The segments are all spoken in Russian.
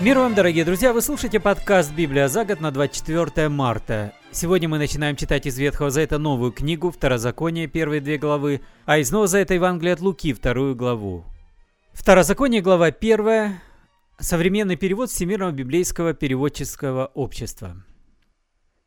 Мир вам, дорогие друзья! Вы слушаете подкаст «Библия за год» на 24 марта. Сегодня мы начинаем читать из Ветхого Завета новую книгу «Второзаконие» первые две главы, а из Нового Завета Евангелие от Луки вторую главу. Второзаконие, глава первая, современный перевод Всемирного библейского переводческого общества.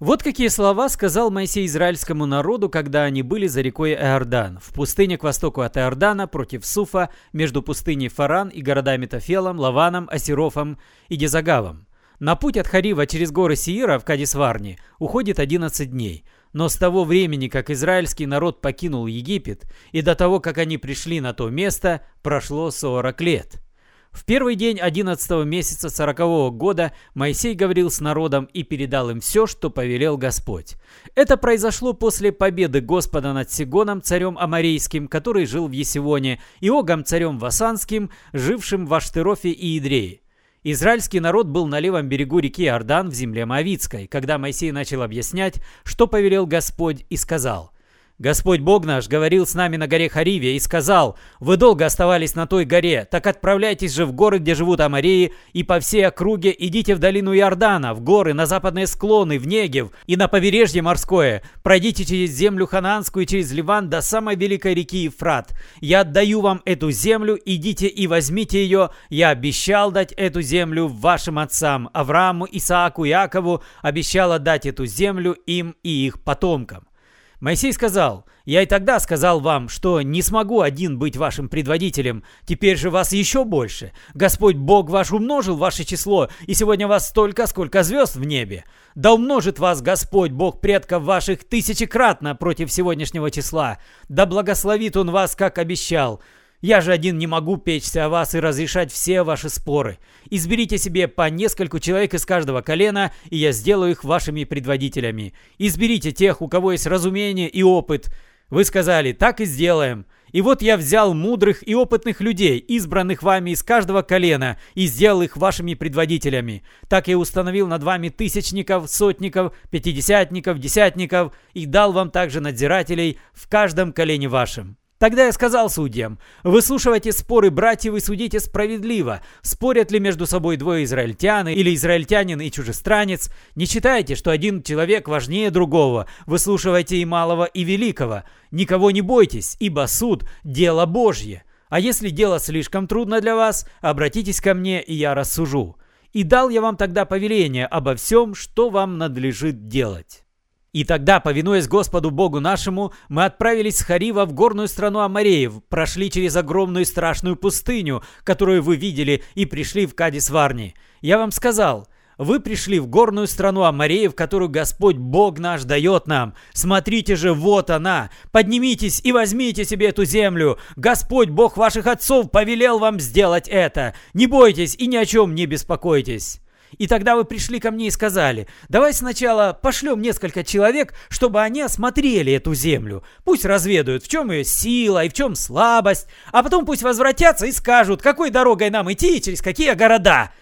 Вот какие слова сказал Моисей израильскому народу, когда они были за рекой Иордан, в пустыне к востоку от Иордана, против Суфа, между пустыней Фаран и городами Тафелом, Лаваном, Асирофом и Гезагавом. На путь от Харива через горы Сиира в Кадисварне уходит 11 дней, но с того времени, как израильский народ покинул Египет, и до того, как они пришли на то место, прошло 40 лет. В первый день одиннадцатого месяца сорокового года Моисей говорил с народом и передал им все, что повелел Господь. Это произошло после победы Господа над Сигоном, царем Амарейским, который жил в Есивоне, и Огом, царем Васанским, жившим в Аштерофе и Идрее. Израильский народ был на левом берегу реки Иордан в земле Моавицкой, когда Моисей начал объяснять, что повелел Господь, и сказал – Господь Бог наш говорил с нами на горе Хариве и сказал, «Вы долго оставались на той горе, так отправляйтесь же в горы, где живут Амарии, и по всей округе идите в долину Иордана, в горы, на западные склоны, в Негев и на побережье морское. Пройдите через землю Ханаанскую и через Ливан до самой великой реки Ефрат. Я отдаю вам эту землю, идите и возьмите ее. Я обещал дать эту землю вашим отцам, Аврааму, Исааку, Иакову, обещал отдать эту землю им и их потомкам». Моисей сказал, «Я и тогда сказал вам, что не смогу один быть вашим предводителем. Теперь же вас еще больше. Господь Бог ваш умножил ваше число, и сегодня вас столько, сколько звезд в небе. Да умножит вас Господь Бог предков ваших тысячекратно против сегодняшнего числа. Да благословит Он вас, как обещал. Я же один не могу печься о вас и разрешать все ваши споры. Изберите себе по нескольку человек из каждого колена, и я сделаю их вашими предводителями. Изберите тех, у кого есть разумение и опыт. Вы сказали, так и сделаем. И вот я взял мудрых и опытных людей, избранных вами из каждого колена, и сделал их вашими предводителями. Так я установил над вами тысячников, сотников, пятидесятников, десятников, и дал вам также надзирателей в каждом колене вашем. Тогда я сказал судьям, выслушивайте споры братьев и судите справедливо, спорят ли между собой двое израильтян или израильтянин и чужестранец. Не считайте, что один человек важнее другого, выслушивайте и малого, и великого. Никого не бойтесь, ибо суд – дело Божье. А если дело слишком трудно для вас, обратитесь ко мне, и я рассужу. И дал я вам тогда повеление обо всем, что вам надлежит делать. И тогда, повинуясь Господу Богу нашему, мы отправились с Харива в горную страну Амареев, прошли через огромную страшную пустыню, которую вы видели, и пришли в Кадис-Варни. Я вам сказал, вы пришли в горную страну Амареев, которую Господь Бог наш дает нам. Смотрите же, вот она. Поднимитесь и возьмите себе эту землю. Господь Бог ваших отцов повелел вам сделать это. Не бойтесь и ни о чем не беспокойтесь. И тогда вы пришли ко мне и сказали, давай сначала пошлем несколько человек, чтобы они осмотрели эту землю. Пусть разведают, в чем ее сила и в чем слабость, а потом пусть возвратятся и скажут, какой дорогой нам идти и через какие города.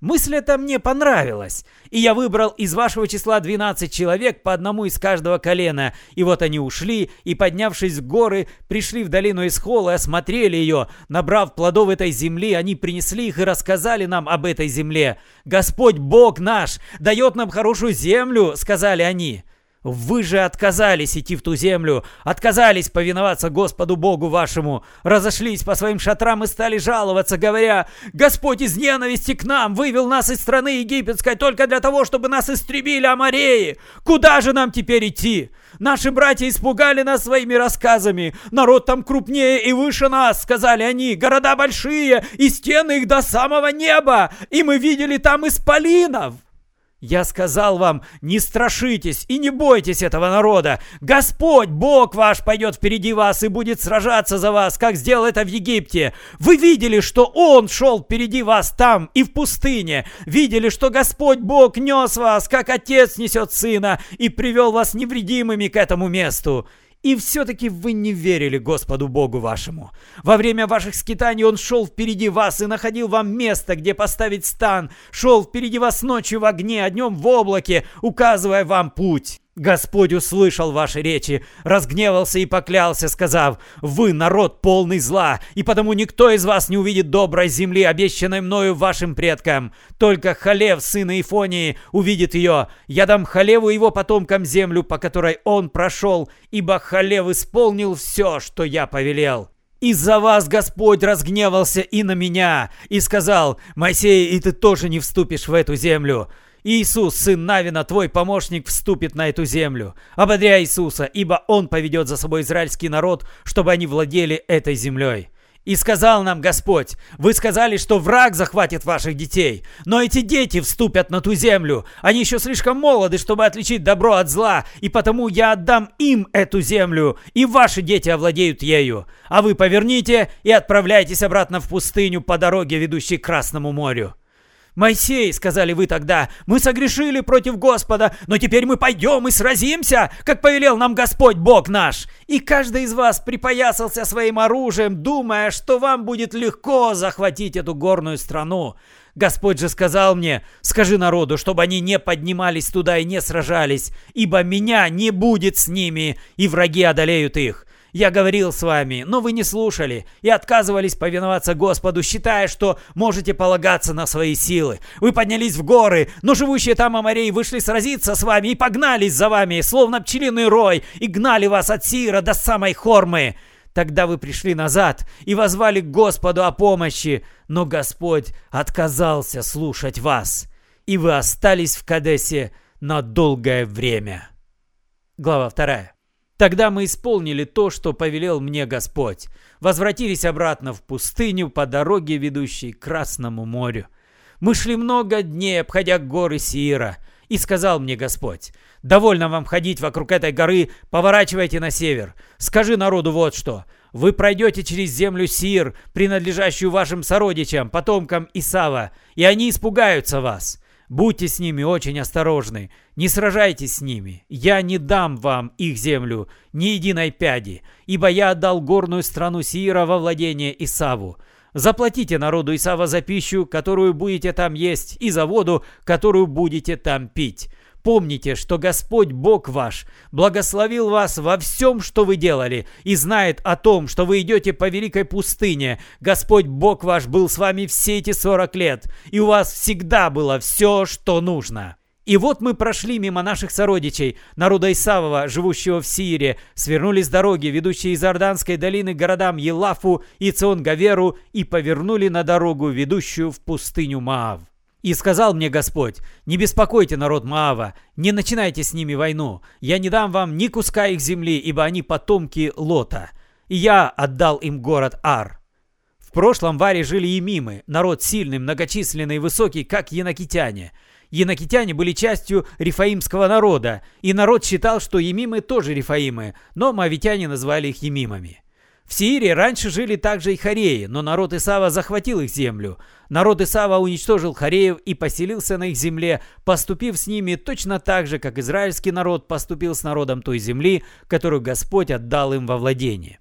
Мысль эта мне понравилась, и я выбрал из вашего числа 12 человек по одному из каждого колена, и вот они ушли, и, поднявшись в горы, пришли в долину Исхола и осмотрели ее. Набрав плодов этой земли, они принесли их и рассказали нам об этой земле. «Господь Бог наш дает нам хорошую землю», — сказали они. Вы же отказались идти в ту землю, отказались повиноваться Господу Богу вашему, разошлись по своим шатрам и стали жаловаться, говоря, «Господь из ненависти к нам вывел нас из страны египетской только для того, чтобы нас истребили Амареи. Куда же нам теперь идти? Наши братья испугали нас своими рассказами. Народ там крупнее и выше нас, сказали они. Города большие, и стены их до самого неба, и мы видели там исполинов». Я сказал вам, не страшитесь и не бойтесь этого народа. Господь, Бог ваш, пойдет впереди вас и будет сражаться за вас, как сделал это в Египте. Вы видели, что Он шел впереди вас там и в пустыне. Видели, что Господь Бог нес вас, как отец несет сына, и привел вас невредимыми к этому месту. И все-таки вы не верили Господу Богу вашему. Во время ваших скитаний Он шел впереди вас и находил вам место, где поставить стан. Шел впереди вас ночью в огне, а днем в облаке, указывая вам путь. Господь услышал ваши речи, разгневался и поклялся, сказав, «Вы народ полный зла, и потому никто из вас не увидит доброй земли, обещанной мною вашим предкам. Только Халев, сын Ифонии, увидит ее. Я дам Халеву его потомкам землю, по которой он прошел, ибо Халев исполнил все, что я повелел». «Из-за вас Господь разгневался и на меня, и сказал, «Моисей, и ты тоже не вступишь в эту землю». Иисус, сын Навина, твой помощник, вступит на эту землю. Ободряй Иисуса, ибо Он поведет за собой израильский народ, чтобы они владели этой землей. И сказал нам Господь, вы сказали, что враг захватит ваших детей, но эти дети вступят на ту землю. Они еще слишком молоды, чтобы отличить добро от зла, и потому я отдам им эту землю, и ваши дети овладеют ею. А вы поверните и отправляйтесь обратно в пустыню по дороге, ведущей к Красному морю. «Моисей», — сказали вы тогда, — «мы согрешили против Господа, но теперь мы пойдем и сразимся, как повелел нам Господь Бог наш». И каждый из вас припоясался своим оружием, думая, что вам будет легко захватить эту горную страну. Господь же сказал мне, скажи народу, чтобы они не поднимались туда и не сражались, ибо меня не будет с ними, и враги одолеют их. Я говорил с вами, но вы не слушали и отказывались повиноваться Господу, считая, что можете полагаться на свои силы. Вы поднялись в горы, но живущие там Амарей вышли сразиться с вами и погнались за вами, словно пчелиный рой, и гнали вас от Сира до самой Хормы. Тогда вы пришли назад и возвали к Господу о помощи, но Господь отказался слушать вас, и вы остались в Кадесе на долгое время. Глава вторая. Тогда мы исполнили то, что повелел мне Господь. Возвратились обратно в пустыню по дороге, ведущей к Красному морю. Мы шли много дней, обходя горы Сиира. И сказал мне Господь, «Довольно вам ходить вокруг этой горы, поворачивайте на север. Скажи народу вот что. Вы пройдете через землю Сир, принадлежащую вашим сородичам, потомкам Исава, и они испугаются вас. Будьте с ними очень осторожны, не сражайтесь с ними. Я не дам вам их землю, ни единой пяди, ибо я отдал горную страну Сиира во владение Исаву. Заплатите народу Исава за пищу, которую будете там есть, и за воду, которую будете там пить. Помните, что Господь Бог ваш благословил вас во всем, что вы делали, и знает о том, что вы идете по великой пустыне. Господь Бог ваш был с вами все эти 40 лет, и у вас всегда было все, что нужно. И вот мы прошли мимо наших сородичей, народа Исавова, живущего в Сире, свернули с дороги, ведущей из Орданской долины к городам Елафу и Цион-Гаверу, и повернули на дорогу, ведущую в пустыню Маав. И сказал мне Господь, не беспокойте народ Маава, не начинайте с ними войну, я не дам вам ни куска их земли, ибо они потомки Лота, и я отдал им город Ар. В прошлом в Аре жили емимы, народ сильный, многочисленный и высокий, как янакитяне. Янакитяне были частью рифаимского народа, и народ считал, что емимы тоже рифаимы, но мавитяне назвали их емимами. В Сирии раньше жили также и хореи, но народ Исава захватил их землю. Народ Исава уничтожил хореев и поселился на их земле, поступив с ними точно так же, как израильский народ поступил с народом той земли, которую Господь отдал им во владение.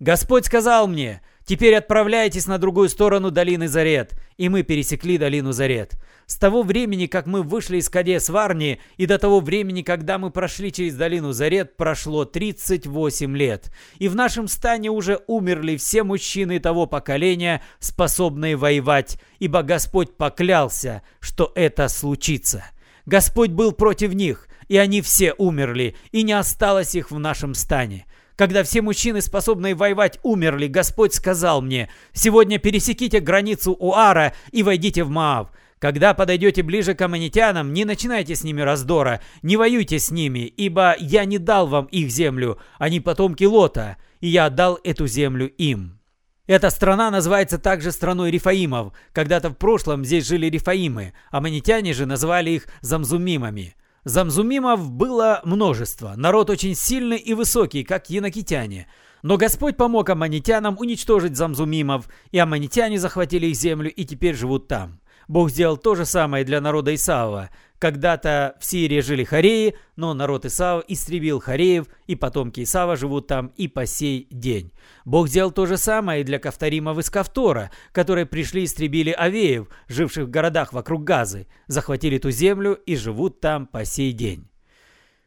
Господь сказал мне, «Теперь отправляйтесь на другую сторону долины Зарет». И мы пересекли долину Зарет. С того времени, как мы вышли из Кадес Варни, и до того времени, когда мы прошли через долину Зарет, прошло 38 лет. И в нашем стане уже умерли все мужчины того поколения, способные воевать, ибо Господь поклялся, что это случится. Господь был против них, и они все умерли, и не осталось их в нашем стане. Когда все мужчины, способные воевать, умерли, Господь сказал мне, «Сегодня пересеките границу Уара и войдите в Маав». Когда подойдете ближе к аммонитянам, не начинайте с ними раздора, не воюйте с ними, ибо я не дал вам их землю, они потомки Лота, и я отдал эту землю им. Эта страна называется также страной рифаимов. Когда-то в прошлом здесь жили рифаимы, аммонитяне же называли их замзумимами. Замзумимов было множество, народ очень сильный и высокий, как янакитяне. Но Господь помог аммонитянам уничтожить замзумимов, и аммонитяне захватили их землю и теперь живут там. Бог сделал то же самое для народа Исаова. Когда-то в Сирии жили хореи, но народ Исава истребил хореев, и потомки Исава живут там и по сей день. Бог сделал то же самое и для Кавторимов из Кавтора, которые пришли и истребили авеев, живших в городах вокруг Газы, захватили ту землю и живут там по сей день.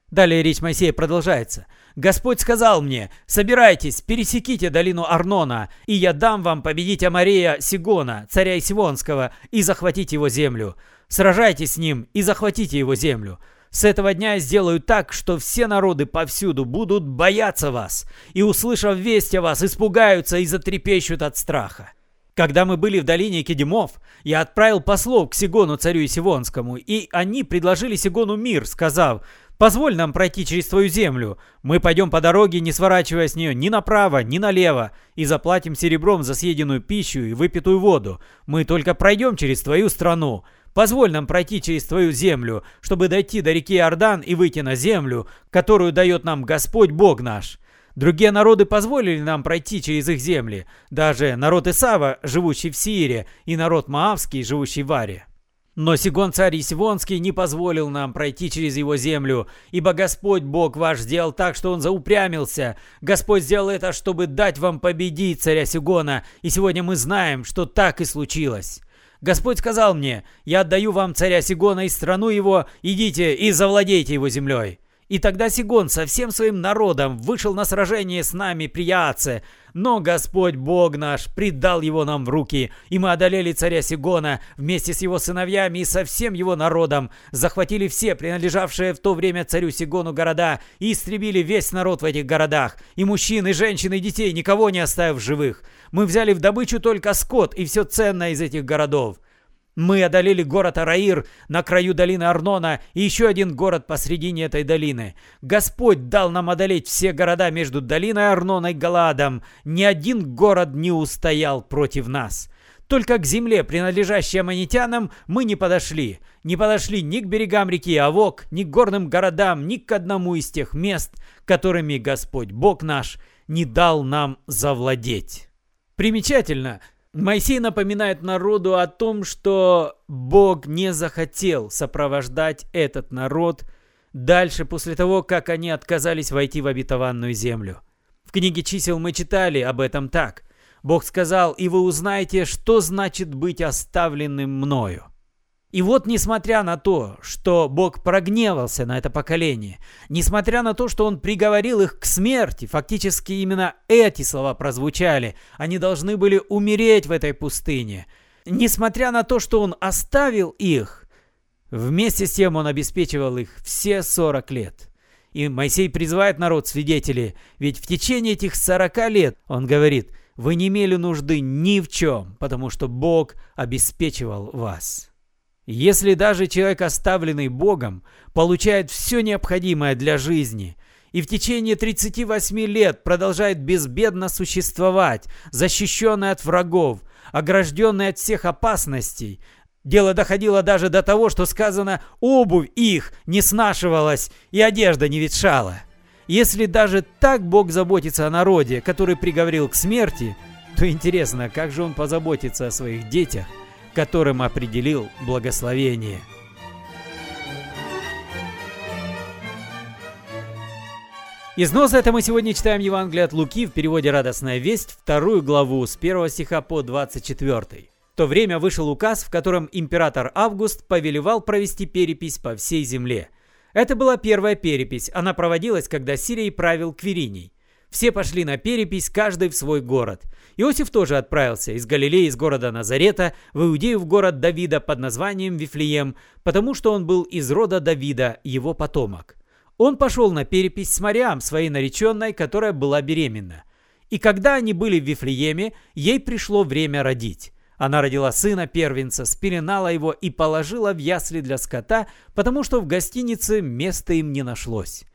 Далее речь Моисея продолжается. «Господь сказал мне, собирайтесь, пересеките долину Арнона, и я дам вам победить Амарея Сигона, царя Сивонского, и захватить его землю. Сражайтесь с ним и захватите его землю. С этого дня я сделаю так, что все народы повсюду будут бояться вас, и, услышав весть о вас, испугаются и затрепещут от страха. Когда мы были в долине Кедемов, я отправил послов к Сигону, царю Сивонскому, и они предложили Сигону мир, сказав, «Позволь нам пройти через твою землю. Мы пойдем по дороге, не сворачивая с нее ни направо, ни налево, и заплатим серебром за съеденную пищу и выпитую воду. Мы только пройдем через твою страну. Позволь нам пройти через твою землю, чтобы дойти до реки Иордан и выйти на землю, которую дает нам Господь Бог наш». Другие народы позволили нам пройти через их земли, даже народ Исава, живущий в Сиире, и народ Маавский, живущий в Аре. Но Сигон царь Исивонский не позволил нам пройти через его землю, ибо Господь Бог ваш сделал так, что он заупрямился. Господь сделал это, чтобы дать вам победить царя Сигона, и сегодня мы знаем, что так и случилось. Господь сказал мне, я отдаю вам царя Сигона и страну его, идите и завладейте его землей. И тогда Сигон со всем своим народом вышел на сражение с нами при Яце, но Господь Бог наш предал его нам в руки, и мы одолели царя Сигона вместе с его сыновьями и со всем его народом, захватили все принадлежавшие в то время царю Сигону города и истребили весь народ в этих городах, и мужчин, и женщин, и детей, никого не оставив живых. Мы взяли в добычу только скот и все ценное из этих городов. Мы одолели город Араир на краю долины Арнона и еще один город посредине этой долины. Господь дал нам одолеть все города между долиной Арнона и Галадом. Ни один город не устоял против нас. Только к земле, принадлежащей аммонитянам, мы не подошли. Не подошли ни к берегам реки Авок, ни к горным городам, ни к одному из тех мест, которыми Господь Бог наш не дал нам завладеть. Примечательно – Моисей напоминает народу о том, что Бог не захотел сопровождать этот народ дальше после того, как они отказались войти в обетованную землю. В книге чисел мы читали об этом так. Бог сказал, и вы узнаете, что значит быть оставленным мною. И вот, несмотря на то, что Бог прогневался на это поколение, несмотря на то, что Он приговорил их к смерти, фактически именно эти слова прозвучали, они должны были умереть в этой пустыне, несмотря на то, что Он оставил их, вместе с тем Он обеспечивал их все 40 лет. И Моисей призывает народ свидетелей, ведь в течение этих 40 лет, он говорит, вы не имели нужды ни в чем, потому что Бог обеспечивал вас. Если даже человек, оставленный Богом, получает все необходимое для жизни и в течение 38 лет продолжает безбедно существовать, защищенный от врагов, огражденный от всех опасностей, Дело доходило даже до того, что сказано «обувь их не снашивалась и одежда не ветшала». Если даже так Бог заботится о народе, который приговорил к смерти, то интересно, как же он позаботится о своих детях – которым определил благословение. Из это мы сегодня читаем Евангелие от Луки в переводе «Радостная весть», вторую главу с 1 стиха по 24. В то время вышел указ, в котором император Август повелевал провести перепись по всей земле. Это была первая перепись, она проводилась, когда Сирией правил Квириний. Все пошли на перепись, каждый в свой город. Иосиф тоже отправился из Галилеи, из города Назарета, в Иудею в город Давида под названием Вифлеем, потому что он был из рода Давида, его потомок. Он пошел на перепись с Мариам, своей нареченной, которая была беременна. И когда они были в Вифлееме, ей пришло время родить. Она родила сына первенца, спеленала его и положила в ясли для скота, потому что в гостинице места им не нашлось.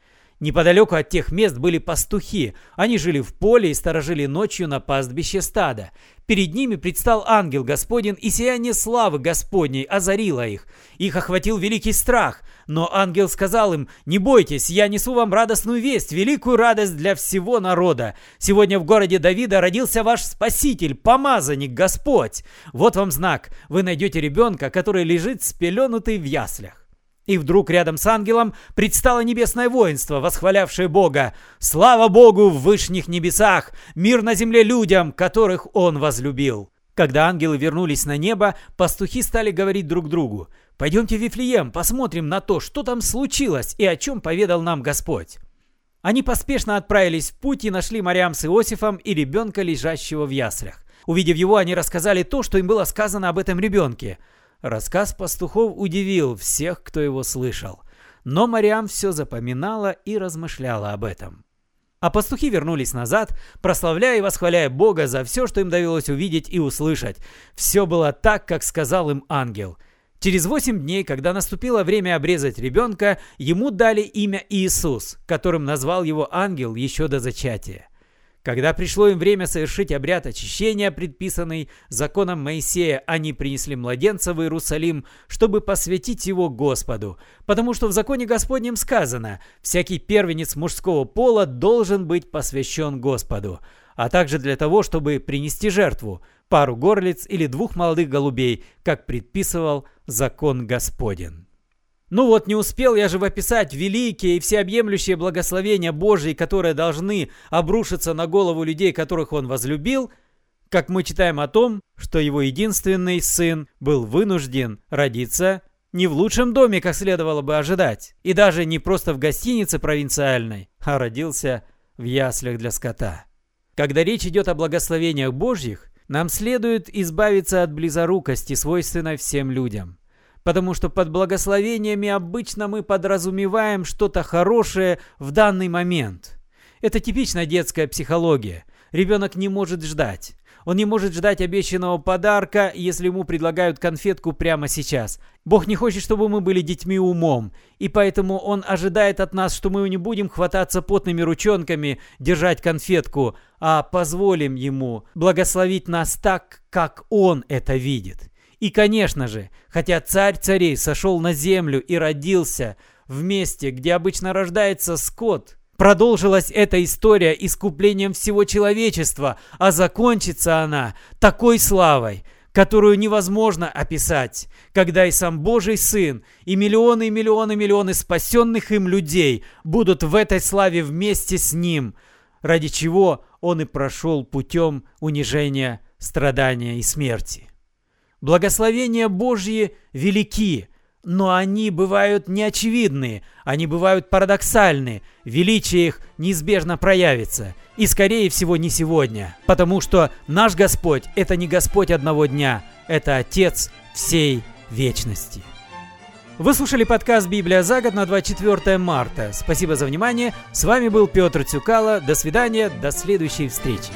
Неподалеку от тех мест были пастухи. Они жили в поле и сторожили ночью на пастбище стада. Перед ними предстал ангел Господень, и сияние славы Господней озарило их. Их охватил великий страх. Но ангел сказал им, «Не бойтесь, я несу вам радостную весть, великую радость для всего народа. Сегодня в городе Давида родился ваш Спаситель, помазанник Господь. Вот вам знак. Вы найдете ребенка, который лежит спеленутый в яслях». И вдруг рядом с ангелом предстало небесное воинство, восхвалявшее Бога. «Слава Богу в вышних небесах! Мир на земле людям, которых Он возлюбил!» Когда ангелы вернулись на небо, пастухи стали говорить друг другу. Пойдемте в Вифлеем, посмотрим на то, что там случилось и о чем поведал нам Господь. Они поспешно отправились в путь и нашли Мариам с Иосифом и ребенка, лежащего в яслях. Увидев его, они рассказали то, что им было сказано об этом ребенке. Рассказ пастухов удивил всех, кто его слышал. Но Мариам все запоминала и размышляла об этом. А пастухи вернулись назад, прославляя и восхваляя Бога за все, что им довелось увидеть и услышать. Все было так, как сказал им ангел – Через восемь дней, когда наступило время обрезать ребенка, ему дали имя Иисус, которым назвал его ангел еще до зачатия. Когда пришло им время совершить обряд очищения, предписанный законом Моисея, они принесли младенца в Иерусалим, чтобы посвятить его Господу, потому что в законе Господнем сказано «всякий первенец мужского пола должен быть посвящен Господу», а также для того, чтобы принести жертву, пару горлиц или двух молодых голубей, как предписывал закон Господен. Ну вот, не успел я же описать великие и всеобъемлющие благословения Божьи, которые должны обрушиться на голову людей, которых он возлюбил, как мы читаем о том, что его единственный сын был вынужден родиться не в лучшем доме, как следовало бы ожидать, и даже не просто в гостинице провинциальной, а родился в яслях для скота. Когда речь идет о благословениях Божьих, нам следует избавиться от близорукости, свойственной всем людям. Потому что под благословениями обычно мы подразумеваем что-то хорошее в данный момент. Это типичная детская психология. Ребенок не может ждать. Он не может ждать обещанного подарка, если ему предлагают конфетку прямо сейчас. Бог не хочет, чтобы мы были детьми умом, и поэтому Он ожидает от нас, что мы не будем хвататься потными ручонками, держать конфетку, а позволим Ему благословить нас так, как Он это видит. И, конечно же, хотя царь царей сошел на землю и родился в месте, где обычно рождается скот – Продолжилась эта история искуплением всего человечества, а закончится она такой славой, которую невозможно описать, когда и сам Божий Сын, и миллионы и миллионы миллионы спасенных им людей будут в этой славе вместе с Ним, ради чего Он и прошел путем унижения, страдания и смерти. Благословения Божьи велики, но они бывают неочевидные, они бывают парадоксальны, величие их неизбежно проявится. И скорее всего не сегодня, потому что наш Господь – это не Господь одного дня, это Отец всей вечности. Вы слушали подкаст «Библия за год» на 24 марта. Спасибо за внимание. С вами был Петр Цюкало. До свидания, до следующей встречи.